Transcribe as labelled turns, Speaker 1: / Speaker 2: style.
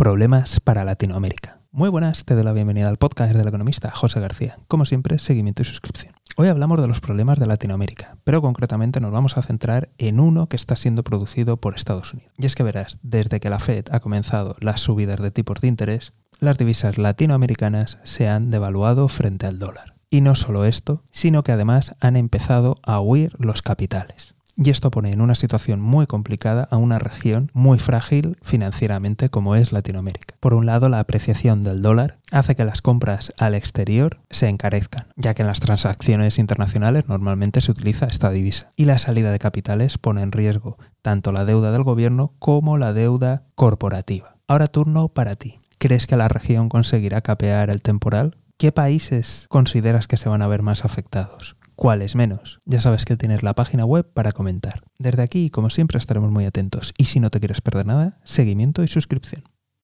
Speaker 1: Problemas para Latinoamérica. Muy buenas, te doy la bienvenida al podcast del economista José García. Como siempre, seguimiento y suscripción. Hoy hablamos de los problemas de Latinoamérica, pero concretamente nos vamos a centrar en uno que está siendo producido por Estados Unidos. Y es que verás, desde que la Fed ha comenzado las subidas de tipos de interés, las divisas latinoamericanas se han devaluado frente al dólar. Y no solo esto, sino que además han empezado a huir los capitales. Y esto pone en una situación muy complicada a una región muy frágil financieramente como es Latinoamérica. Por un lado, la apreciación del dólar hace que las compras al exterior se encarezcan, ya que en las transacciones internacionales normalmente se utiliza esta divisa. Y la salida de capitales pone en riesgo tanto la deuda del gobierno como la deuda corporativa. Ahora turno para ti. ¿Crees que la región conseguirá capear el temporal? ¿Qué países consideras que se van a ver más afectados? ¿Cuáles menos? Ya sabes que tienes la página web para comentar. Desde aquí, como siempre, estaremos muy atentos y si no te quieres perder nada, seguimiento y suscripción.